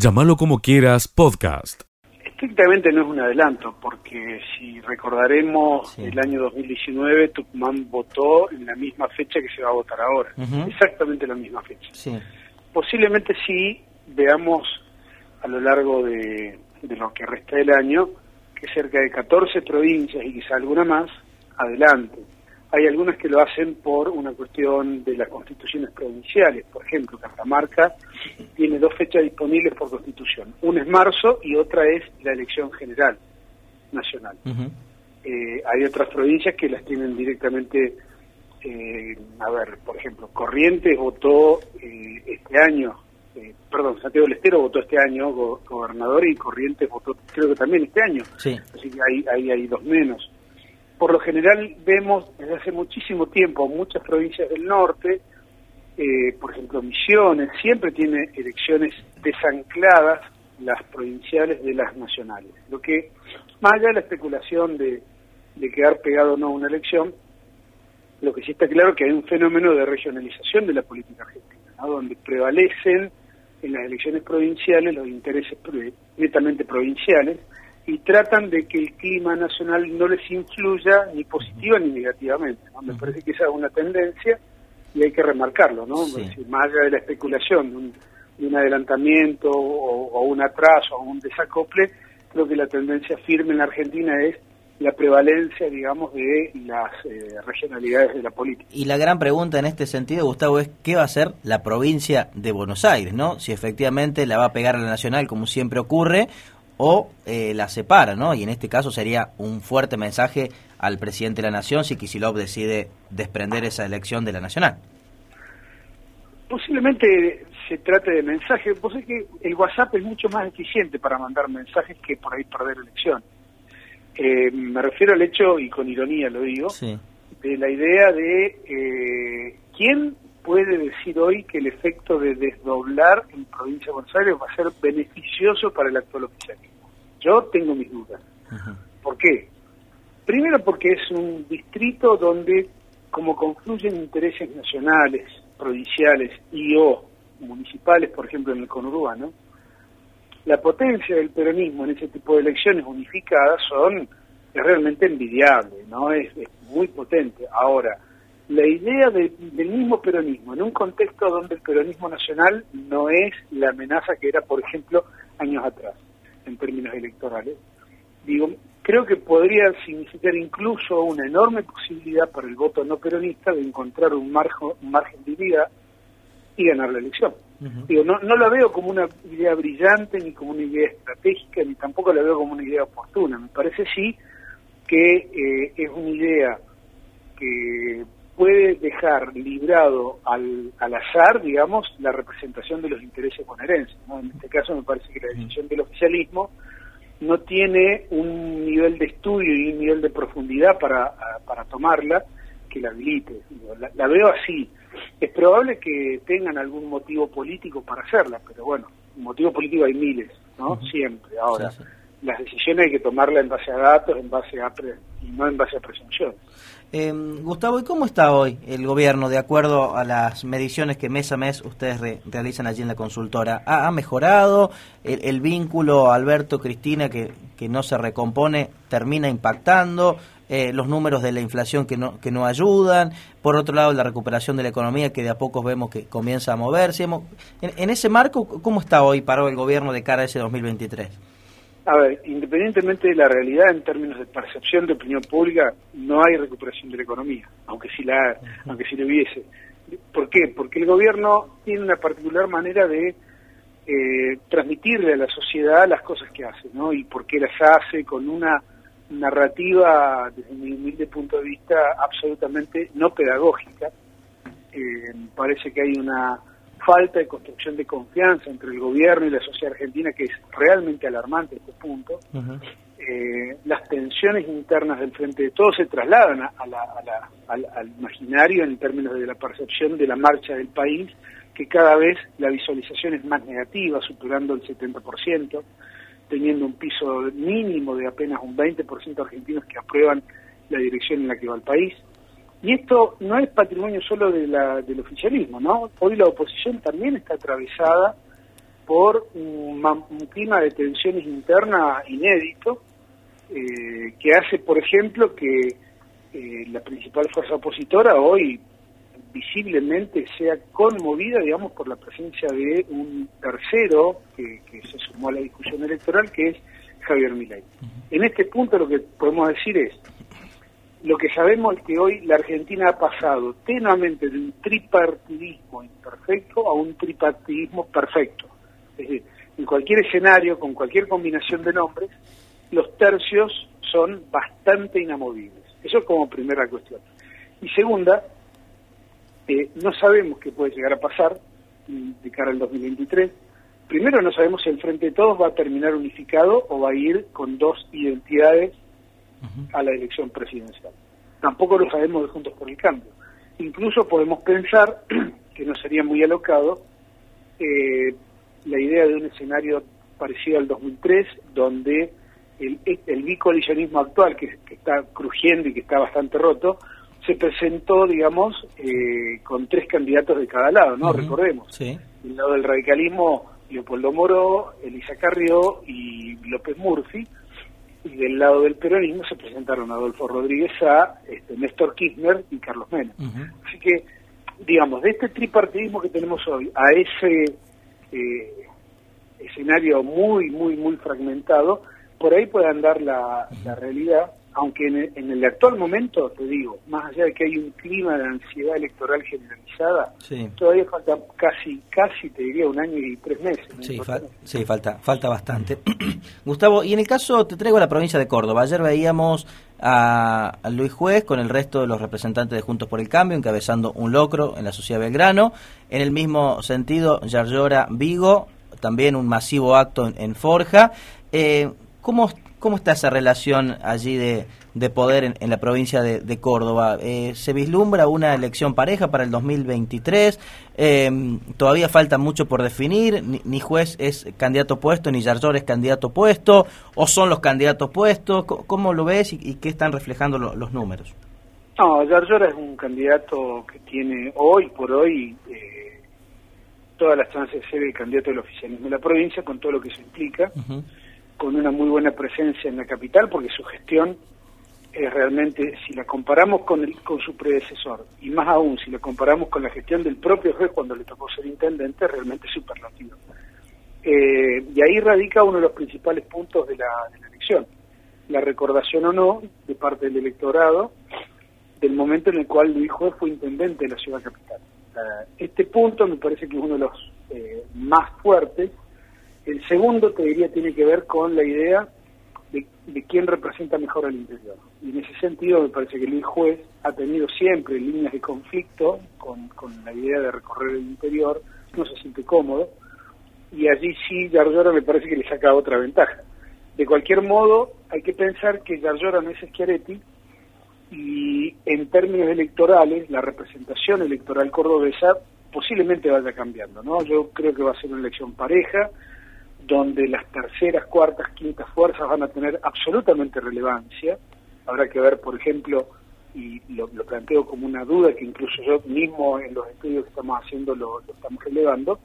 Llámalo como quieras, podcast. Estrictamente no es un adelanto, porque si recordaremos el año 2019, Tucumán votó en la misma fecha que se va a votar ahora, exactamente la misma fecha. Posiblemente sí veamos a lo largo de, de lo que resta del año que cerca de 14 provincias y quizá alguna más adelante. Hay algunas que lo hacen por una cuestión de las constituciones provinciales. Por ejemplo, Catamarca tiene dos fechas disponibles por constitución. Una es marzo y otra es la elección general nacional. Eh, hay otras provincias que las tienen directamente, eh, a ver, por ejemplo, Corrientes votó eh, este año, perdón, Santiago del Estero votó este año gobernador y Corrientes votó creo que también este año. Así que hay, hay, hay dos menos por lo general vemos desde hace muchísimo tiempo muchas provincias del norte, eh, por ejemplo Misiones, siempre tiene elecciones desancladas las provinciales de las nacionales. Lo que, más allá de la especulación de, quedar pegado o no a una elección, lo que sí está claro es que hay un fenómeno de regionalización de la política argentina, donde prevalecen en las elecciones provinciales los intereses netamente provinciales, y tratan de que el clima nacional no les influya ni positiva ni negativamente. Me parece que esa es una tendencia y hay que remarcarlo, ¿no? más allá de la especulación, de un, adelantamiento o, un atraso o un desacople, creo que la tendencia firme en la Argentina es la prevalencia, digamos, de las eh, regionalidades de la política. Y la gran pregunta en este sentido, Gustavo, es qué va a hacer la provincia de Buenos Aires, ¿no? Si efectivamente la va a pegar a la nacional, como siempre ocurre, o eh, la separa, ¿no? Y en este caso sería un fuerte mensaje al presidente de la Nación si Kisilov decide desprender esa elección de la Nacional. Posiblemente se trate de mensaje, pues es que el WhatsApp es mucho más eficiente para mandar mensajes que por ahí perder elección. Eh, me refiero al hecho, y con ironía lo digo, de la idea de eh, quién puede decir hoy que el efecto de desdoblar en provincia de Buenos Aires va a ser beneficioso para el actual oficialismo. Yo tengo mis dudas. ¿Por qué? Primero porque es un distrito donde, como confluyen intereses nacionales, provinciales y o municipales, por ejemplo en el conurbano, la potencia del peronismo en ese tipo de elecciones unificadas son es realmente envidiable, ¿no? es muy potente. Ahora, la idea del mismo peronismo, en un contexto donde el peronismo nacional no es la amenaza que era, por ejemplo, años atrás, en términos electorales, digo, creo que podría significar incluso una enorme posibilidad para el voto no peronista de encontrar un margen, un margen de vida y ganar la elección. Digo, no, no la veo como una idea brillante, ni como una idea estratégica, ni tampoco la veo como una idea oportuna. Me parece sí que eh, es una idea que puede dejar librado al, al azar, digamos, la representación de los intereses bonaerenses. ¿no? En este caso me parece que la decisión del oficialismo no tiene un nivel de estudio y un nivel de profundidad para, para tomarla que la habilite. La, veo así. Es probable que tengan algún motivo político para hacerla, pero bueno, motivo político hay miles, ¿no? Siempre. Ahora, las decisiones hay que tomarlas en base a datos, en base a y no en base a presunciones. Eh, Gustavo, ¿y cómo está hoy el gobierno de acuerdo a las mediciones que mes a mes ustedes realizan allí en la consultora? ¿Ha, mejorado el, vínculo Alberto-Cristina que, que no se recompone, termina impactando? Eh, los números de la inflación que no, que no ayudan, por otro lado la recuperación de la economía que de a poco vemos que comienza a moverse. En, en ese marco, ¿cómo está hoy parado el gobierno de cara a ese 2023? A ver, independientemente de la realidad en términos de percepción de opinión pública, no hay recuperación de la economía, aunque sí la, aunque sí lo hubiese. ¿Por qué? Porque el gobierno tiene una particular manera de eh, transmitirle a la sociedad las cosas que hace, ¿no? Y por qué las hace con una narrativa, desde mi humilde punto de vista, absolutamente no pedagógica. Eh, parece que hay una falta de construcción de confianza entre el gobierno y la sociedad argentina que es realmente alarmante este punto. Eh, las tensiones internas del frente de todos se trasladan a, al, imaginario en términos de la percepción de la marcha del país, que cada vez la visualización es más negativa, superando el 70%, teniendo un piso mínimo de apenas un 20% de argentinos que aprueban la dirección en la que va el país. Y esto no es patrimonio solo de la, del oficialismo, ¿no? Hoy la oposición también está atravesada por un, clima de tensiones internas inédito, eh, que hace, por ejemplo, que eh, la principal fuerza opositora hoy visiblemente sea conmovida, digamos, por la presencia de un tercero que, se sumó a la discusión electoral, que es Javier Milei. En este punto lo que podemos decir es, lo que sabemos es que hoy la Argentina ha pasado tenuamente de un tripartidismo imperfecto a un tripartidismo perfecto. Es decir, en cualquier escenario, con cualquier combinación de nombres, los tercios son bastante inamovibles. Eso como primera cuestión. Y segunda, eh, no sabemos qué puede llegar a pasar de cara al 2023. Primero, no sabemos si el Frente de Todos va a terminar unificado o va a ir con dos identidades a la elección presidencial. Tampoco lo sabemos de Juntos por el Cambio. Incluso podemos pensar, que no sería muy alocado, eh, la idea de un escenario parecido al 2003, donde el, el bicolisionismo actual, que, está crujiendo y que está bastante roto, se presentó, digamos, eh, con tres candidatos de cada lado, ¿no? Recordemos. Sí. Del lado del radicalismo, Leopoldo Moro, Elisa Carrió y López Murphy, y del lado del peronismo se presentaron Adolfo Rodríguez A, este, Néstor Kirchner y Carlos Menem. Así que, digamos, de este tripartidismo que tenemos hoy a ese eh, escenario muy, muy, muy fragmentado, por ahí puede andar la, la realidad aunque en el, actual momento, te digo, más allá de que hay un clima de ansiedad electoral generalizada, todavía falta casi, casi, te diría, un año y tres meses. Sí, sí, falta, falta bastante. Gustavo, y en el caso, te traigo a la provincia de Córdoba. Ayer veíamos a, Luis Juez con el resto de los representantes de Juntos por el Cambio, encabezando un locro en la sociedad Belgrano. En el mismo sentido, Yarlora Vigo, también un masivo acto en, Forja. Eh, ¿Cómo ¿Cómo está esa relación allí de, de poder en, la provincia de, Córdoba? Eh, ¿Se vislumbra una elección pareja para el 2023? Eh, todavía falta mucho por definir. Ni, juez es candidato puesto, ni Yarlor es candidato puesto, o son los candidatos puestos. ¿Cómo, lo ves y, qué están reflejando los números? No, Yarlor es un candidato que tiene hoy por hoy eh, todas las chances de ser el candidato del oficialismo de la provincia, con todo lo que se implica con una muy buena presencia en la capital, porque su gestión es realmente, si la comparamos con, el, con su predecesor, y más aún si la comparamos con la gestión del propio juez cuando le tocó ser intendente, realmente superlativo. Eh, y ahí radica uno de los principales puntos de la, elección, la recordación o no de parte del electorado del momento en el cual Luis Juez fue intendente de la ciudad capital. este punto me parece que es uno de los eh, más fuertes el segundo, te diría, tiene que ver con la idea de, quién representa mejor al interior. Y en ese sentido me parece que el juez ha tenido siempre líneas de conflicto con, la idea de recorrer el interior, no se siente cómodo, y allí sí Yarlora me parece que le saca otra ventaja. De cualquier modo, hay que pensar que Yarlora no es Schiaretti, y en términos electorales, la representación electoral cordobesa posiblemente vaya cambiando, ¿no? Yo creo que va a ser una elección pareja, donde las terceras, cuartas, quintas fuerzas van a tener absolutamente relevancia. Habrá que ver, por ejemplo, y lo, planteo como una duda que incluso yo mismo en los estudios que estamos haciendo lo, estamos relevando,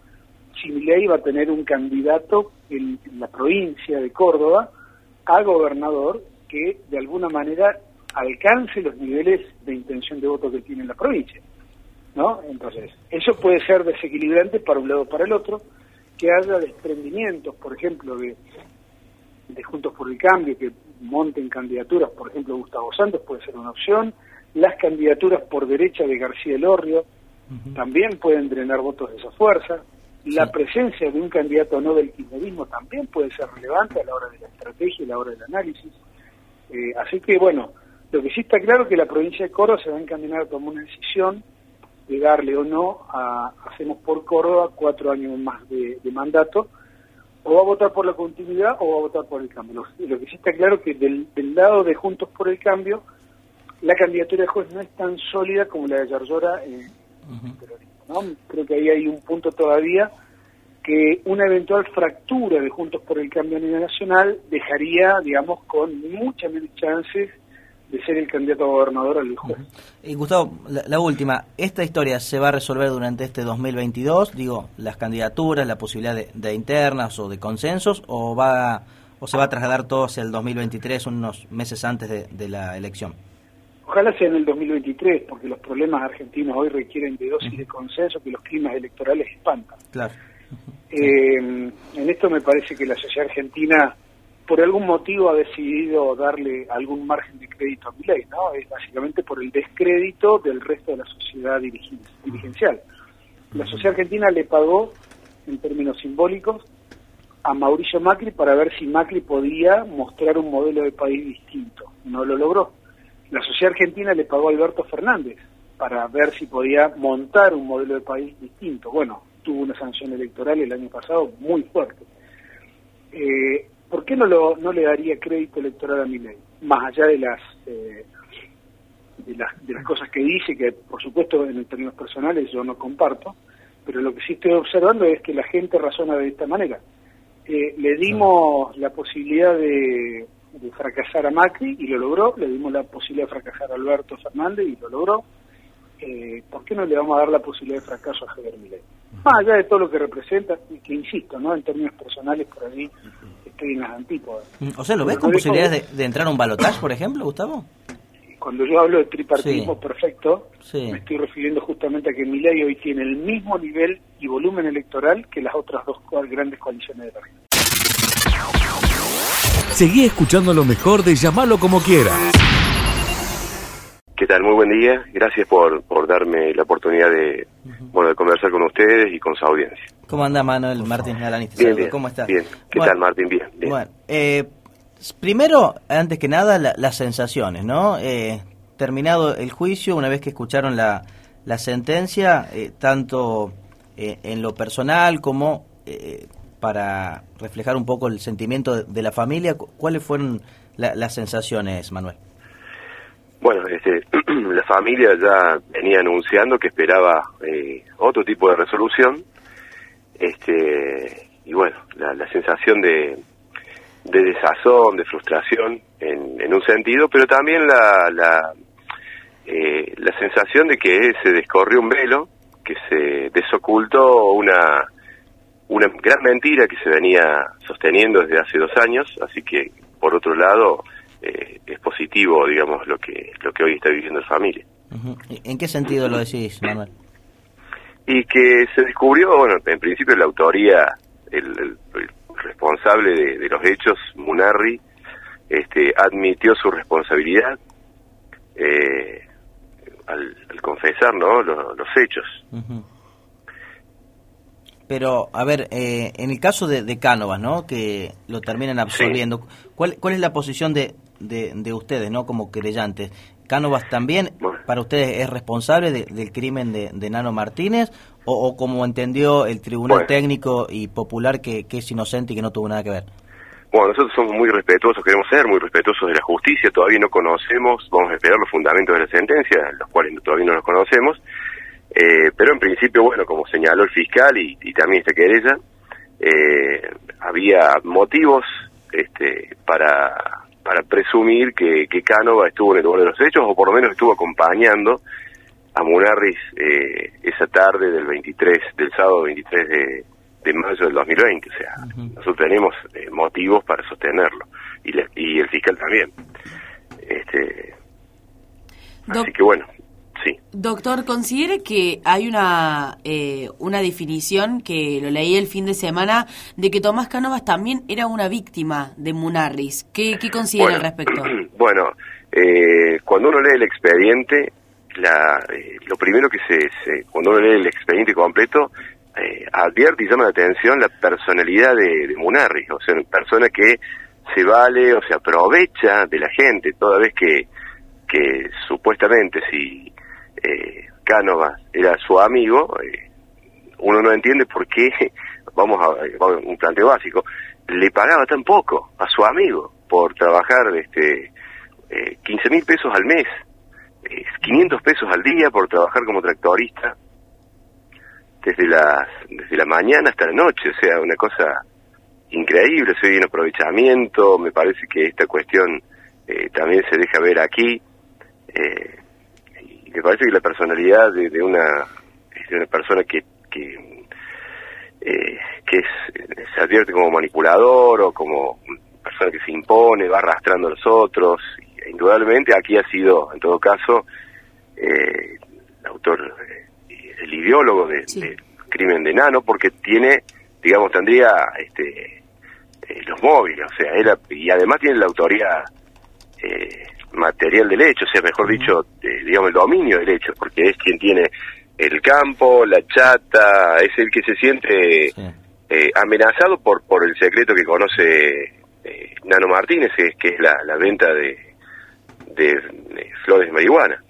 si ley va a tener un candidato en, la provincia de Córdoba a gobernador que de alguna manera alcance los niveles de intención de voto que tiene la provincia. ¿no? Entonces, eso puede ser desequilibrante para un lado o para el otro que haya desprendimientos, por ejemplo, de, de Juntos por el Cambio, que monten candidaturas, por ejemplo, Gustavo Santos puede ser una opción, las candidaturas por derecha de García Elorrio también pueden drenar votos de esa fuerza, la presencia de un candidato no del kirchnerismo también puede ser relevante a la hora de la estrategia y a la hora del análisis. Eh, así que, bueno, lo que sí está claro es que la provincia de Córdoba se va a encaminar a tomar una decisión de darle o no a Hacemos por Córdoba cuatro años más de, mandato, o va a votar por la continuidad o va a votar por el cambio. Lo, que sí está claro es que del, lado de Juntos por el Cambio, la candidatura de juez no es tan sólida como la de Yarlora en, Creo que ahí hay un punto todavía que una eventual fractura de Juntos por el Cambio a nivel nacional dejaría, digamos, con muchas menos chances de ser el candidato a gobernador al juez. Y Gustavo, la, última, ¿esta historia se va a resolver durante este 2022? Digo, las candidaturas, la posibilidad de, internas o de consensos, o va o se va a trasladar todo hacia el 2023, unos meses antes de, la elección? Ojalá sea en el 2023, porque los problemas argentinos hoy requieren de dosis de consenso que los climas electorales espantan. Claro. Eh, en esto me parece que la sociedad argentina por algún motivo ha decidido darle algún margen de crédito a mi ley, ¿no? Es básicamente por el descrédito del resto de la sociedad dirigencial. La sociedad argentina le pagó, en términos simbólicos, a Mauricio Macri para ver si Macri podía mostrar un modelo de país distinto. No lo logró. La sociedad argentina le pagó a Alberto Fernández para ver si podía montar un modelo de país distinto. Bueno, tuvo una sanción electoral el año pasado muy fuerte. Eh, ¿por qué no, lo, no le daría crédito electoral a mi ley? Más allá de las, eh, de las, de las cosas que dice, que por supuesto en términos personales yo no comparto, pero lo que sí estoy observando es que la gente razona de esta manera. Eh, le dimos la posibilidad de, fracasar a Macri y lo logró, le dimos la posibilidad de fracasar a Alberto Fernández y lo logró. Eh, ¿Por qué no le vamos a dar la posibilidad de fracaso a Javier Milei? Más allá de todo lo que representa, y que insisto, ¿no? en términos personales por ahí estoy en las antípodas. Mm, o sea, ¿lo ves con posibilidades de, entrar a un balotaje, por ejemplo, Gustavo? Cuando yo hablo de tripartismo perfecto, me estoy refiriendo justamente a que Milei hoy tiene el mismo nivel y volumen electoral que las otras dos grandes coaliciones de la región. Seguí escuchando lo mejor de llamarlo como quiera. ¿Qué tal? Muy buen día. Gracias por, por darme la oportunidad de, bueno, de conversar con ustedes y con su audiencia. ¿Cómo anda Manuel Martín Bien, ¿Cómo estás? Bien. ¿Qué tal Martín? Bien. Bueno, eh, primero, antes que nada, las sensaciones, ¿no? Eh, terminado el juicio, una vez que escucharon la, la sentencia, eh, tanto en lo personal como para reflejar un poco el sentimiento de, la familia, ¿cuáles fueron las sensaciones, Manuel? Bueno, este, la familia ya venía anunciando que esperaba otro tipo de resolución este y bueno la, sensación de, de desazón de frustración en, en un sentido pero también la la, eh, la sensación de que se descorrió un velo que se desocultó una una gran mentira que se venía sosteniendo desde hace dos años así que por otro lado eh, es positivo digamos lo que lo que hoy está viviendo la familia ¿En qué sentido lo decís, Manuel? Y que se descubrió, bueno, en principio la autoría, el, responsable de, los hechos, Munarri, este, admitió su responsabilidad eh, al, confesar ¿no? los, hechos. Pero, a ver, eh, en el caso de, de Cánovas, ¿no? Que lo terminan absolviendo, ¿cuál, ¿cuál es la posición de, de, de ustedes, ¿no? Como creyentes? ¿Cánovas también para ustedes es responsable del crimen de, Nano Martínez o, como entendió el Tribunal Técnico y Popular que, es inocente y que no tuvo nada que ver? Bueno, nosotros somos muy respetuosos, queremos ser muy respetuosos de la justicia, todavía no conocemos, vamos a esperar los fundamentos de la sentencia, los cuales todavía no los conocemos, eh, pero en principio, bueno, como señaló el fiscal y, también esta querella, eh, había motivos este, para para presumir que, que Cánova estuvo en el lugar de los hechos o por lo menos estuvo acompañando a Munarris eh, esa tarde del 23, del sábado 23 de, de mayo del 2020. O sea, nosotros tenemos eh, motivos para sostenerlo y, y el fiscal también. Este, así que bueno, Doctor, ¿considere que hay una, eh, una definición que lo leí el fin de semana de que Tomás Cánovas también era una víctima de Munarris? ¿Qué, qué considera al respecto? Bueno, eh, cuando uno lee el expediente, la, eh, lo primero que se, cuando uno lee el expediente completo, advierte y llama la atención la personalidad de, de Munarris, o sea, una persona que se vale o se aprovecha de la gente toda vez que, que supuestamente si eh, Cánovas era su amigo, eh, uno no entiende por qué, vamos a, un planteo básico, le pagaba tan poco a su amigo por trabajar este eh, 15 mil pesos al mes, 500 eh, pesos al día por trabajar como tractorista desde las desde la mañana hasta la noche, o sea, una cosa increíble, soy un aprovechamiento, me parece que esta cuestión eh, también se deja ver aquí. Eh, me parece que la personalidad de, una, de una persona que, que, eh, que se advierte como manipulador o como persona que se impone, va arrastrando a los otros. indudablemente aquí ha sido, en todo caso, el autor, el ideólogo de, crimen de Nano, porque tiene, digamos, tendría este, los móviles, o sea, era, y además tiene la autoría eh, material del hecho, o sea, mejor dicho, eh, digamos, el dominio del hecho, porque es quien tiene el campo, la chata, es el que se siente eh, amenazado por, por el secreto que conoce Nano Martínez, que es la, la venta de, de, flores de marihuana.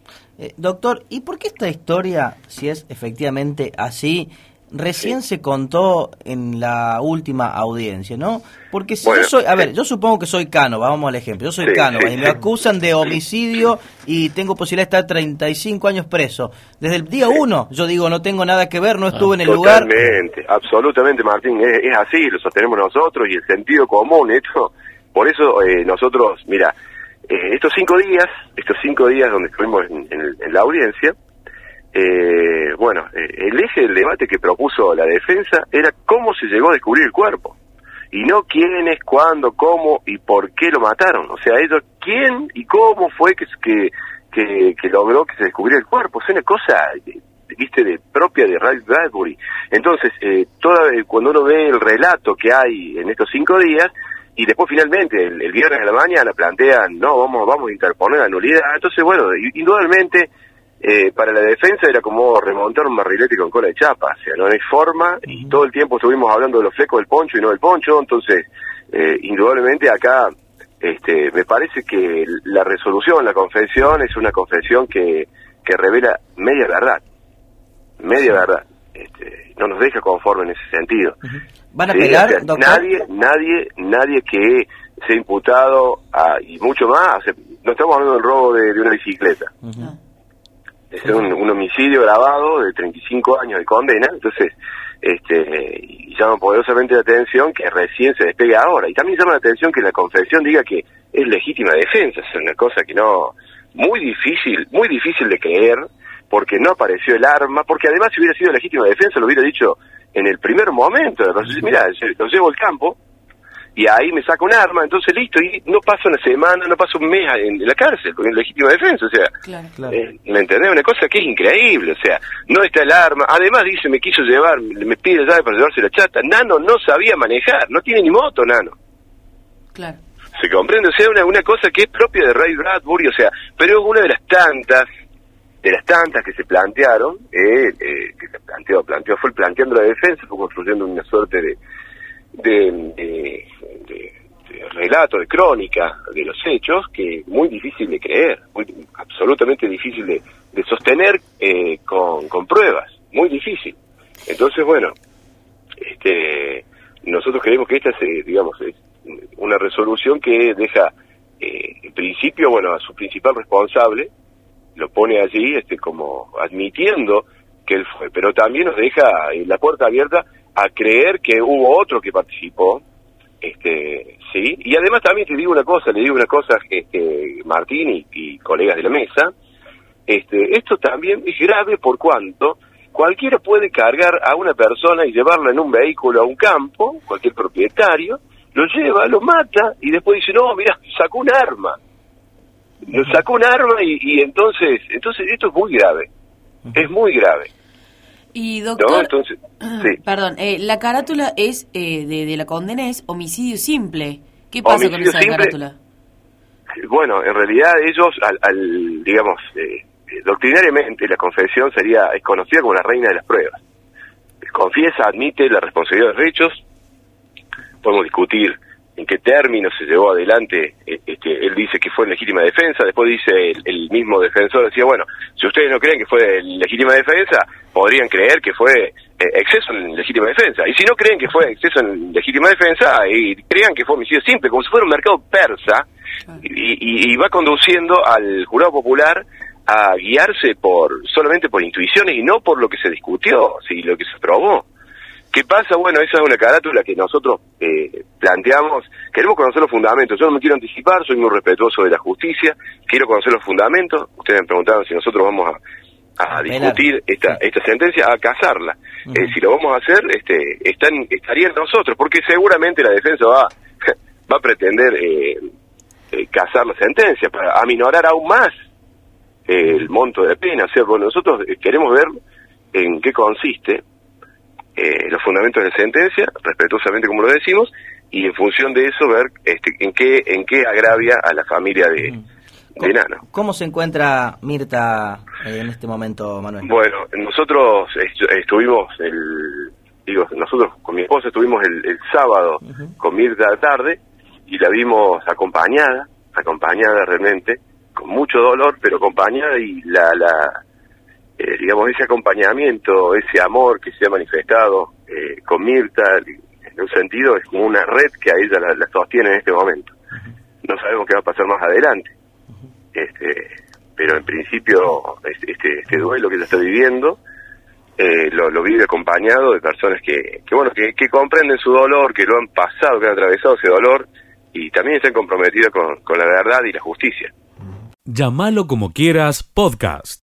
doctor, ¿y por qué esta historia, si es efectivamente así, recién se contó en la última audiencia, ¿no? Porque si yo soy, a ver, yo supongo que soy Cano, vamos al ejemplo, yo soy Cano, y me acusan de homicidio y tengo posibilidad de estar 35 años preso. Desde el día uno yo digo, no tengo nada que ver, no estuve en el lugar. Totalmente, absolutamente, Martín, es, así, lo sostenemos nosotros y el sentido común, esto, por eso eh, nosotros, mira, eh, estos cinco días, estos cinco días donde estuvimos en la audiencia, eh, bueno, eh, el eje del debate que propuso la defensa era cómo se llegó a descubrir el cuerpo. Y no quiénes, cuándo, cómo y por qué lo mataron. O sea, ellos, quién y cómo fue que, que, logró que se descubriera el cuerpo. Es una cosa, viste, de propia de Ray Bradbury. Entonces, eh, toda, cuando uno ve el relato que hay en estos cinco días, y después finalmente el, viernes de la mañana plantean, no, vamos, vamos a interponer la nulidad. Entonces, bueno, indudablemente eh, para la defensa era como remontar un barrilete con cola de chapa, o sea, no hay forma, y todo el tiempo estuvimos hablando de los flecos del poncho y no del poncho, entonces, eh, indudablemente acá, este, me parece que la resolución, la confesión, es una confesión que, que revela media verdad, media verdad, este, no nos deja conforme en ese sentido. ¿Van a pegar, Nadie, nadie, nadie que sea imputado, y mucho más, no estamos hablando del robo de, una bicicleta es un, homicidio grabado de 35 años de condena, entonces este y llama poderosamente la atención que recién se despegue ahora. Y también llama la atención que la confesión diga que es legítima defensa, es una cosa que no, muy difícil, muy difícil de creer, porque no apareció el arma, porque además si hubiera sido legítima defensa lo hubiera dicho en el primer momento, mira, lo llevo al campo, y ahí me saca un arma, entonces listo, y no pasa una semana, no pasa un mes en la cárcel con legítima defensa, o sea, eh, ¿me entendés? Una cosa que es increíble, o sea, no está el arma, además dice, me quiso llevar, me pide llave para llevarse la chata, Nano no sabía manejar, no tiene ni moto, Nano. Claro. ¿Se comprende? O sea, una, una cosa que es propia de Ray Bradbury, o sea, pero es una de las tantas, de las tantas que se plantearon, eh, eh, que se planteó, planteó, fue planteando la defensa, fue construyendo una suerte de de, relato, de crónica de los hechos, que es muy difícil de creer, muy, absolutamente difícil de, sostener eh, con, pruebas, muy difícil. Entonces, bueno, este, nosotros creemos que esta es, digamos, es una resolución que deja eh, en principio, bueno, a su principal responsable, lo pone allí este, como admitiendo que él fue, pero también nos deja la puerta abierta a creer que hubo otro que participó, este, sí, y además también te digo una cosa, le digo una cosa, este, Martín y, colegas de la mesa, este, esto también es grave por cuanto cualquiera puede cargar a una persona y llevarla en un vehículo a un campo, cualquier propietario, lo lleva, lo mata y después dice, no, mira, sacó un arma. Lo sacó un arma y, y entonces, entonces esto es muy grave, es muy grave. Y doctor, perdón, eh, la carátula es eh, de, la condena es homicidio simple. ¿Qué pasa con esa carátula? Bueno, en realidad ellos, al, digamos, eh, doctrinariamente la confesión sería es conocida como la reina de las pruebas. Confiesa, admite la responsabilidad de los hechos. Podemos discutir en qué términos se llevó adelante, eh, este, él dice que fue en legítima defensa, después dice el, mismo defensor, decía, bueno, si ustedes no creen que fue en legítima defensa, podrían creer que fue eh, exceso en legítima defensa, y si no creen que fue exceso en legítima defensa, y crean que fue homicidio simple, como si fuera un mercado persa, y, va conduciendo al jurado popular a guiarse por solamente por intuiciones y no por lo que se discutió, si lo que se probó. ¿Qué pasa? Bueno, esa es una carátula que nosotros eh, planteamos. Queremos conocer los fundamentos. Yo no me quiero anticipar, soy muy respetuoso de la justicia. Quiero conocer los fundamentos. Ustedes me preguntaban si nosotros vamos a, discutir esta, esta sentencia, a casarla. Eh, si lo vamos a hacer, este, están, estarían nosotros, porque seguramente la defensa va, va a pretender eh, eh, casar la sentencia para aminorar aún más el monto de pena. O sea, bueno, nosotros queremos ver en qué consiste eh, los fundamentos de la sentencia, respetuosamente como lo decimos, y en función de eso ver este, en qué en qué agravia a la familia de, de Nano. ¿Cómo se encuentra Mirta eh, en este momento, Manuel? Bueno, nosotros estuvimos el digo nosotros con mi esposa estuvimos el, sábado con Mirta tarde y la vimos acompañada, acompañada realmente con mucho dolor, pero acompañada y la la eh, digamos, ese acompañamiento, ese amor que se ha manifestado eh, con Mirta, en un sentido es como una red que a ella la, sostiene en este momento. No sabemos qué va a pasar más adelante, este, pero en principio este, este duelo que ella está viviendo eh, lo, vive acompañado de personas que, que bueno, que, que, comprenden su dolor, que lo han pasado, que han atravesado ese dolor y también están comprometidos con, con la verdad y la justicia. Llámalo como quieras, podcast.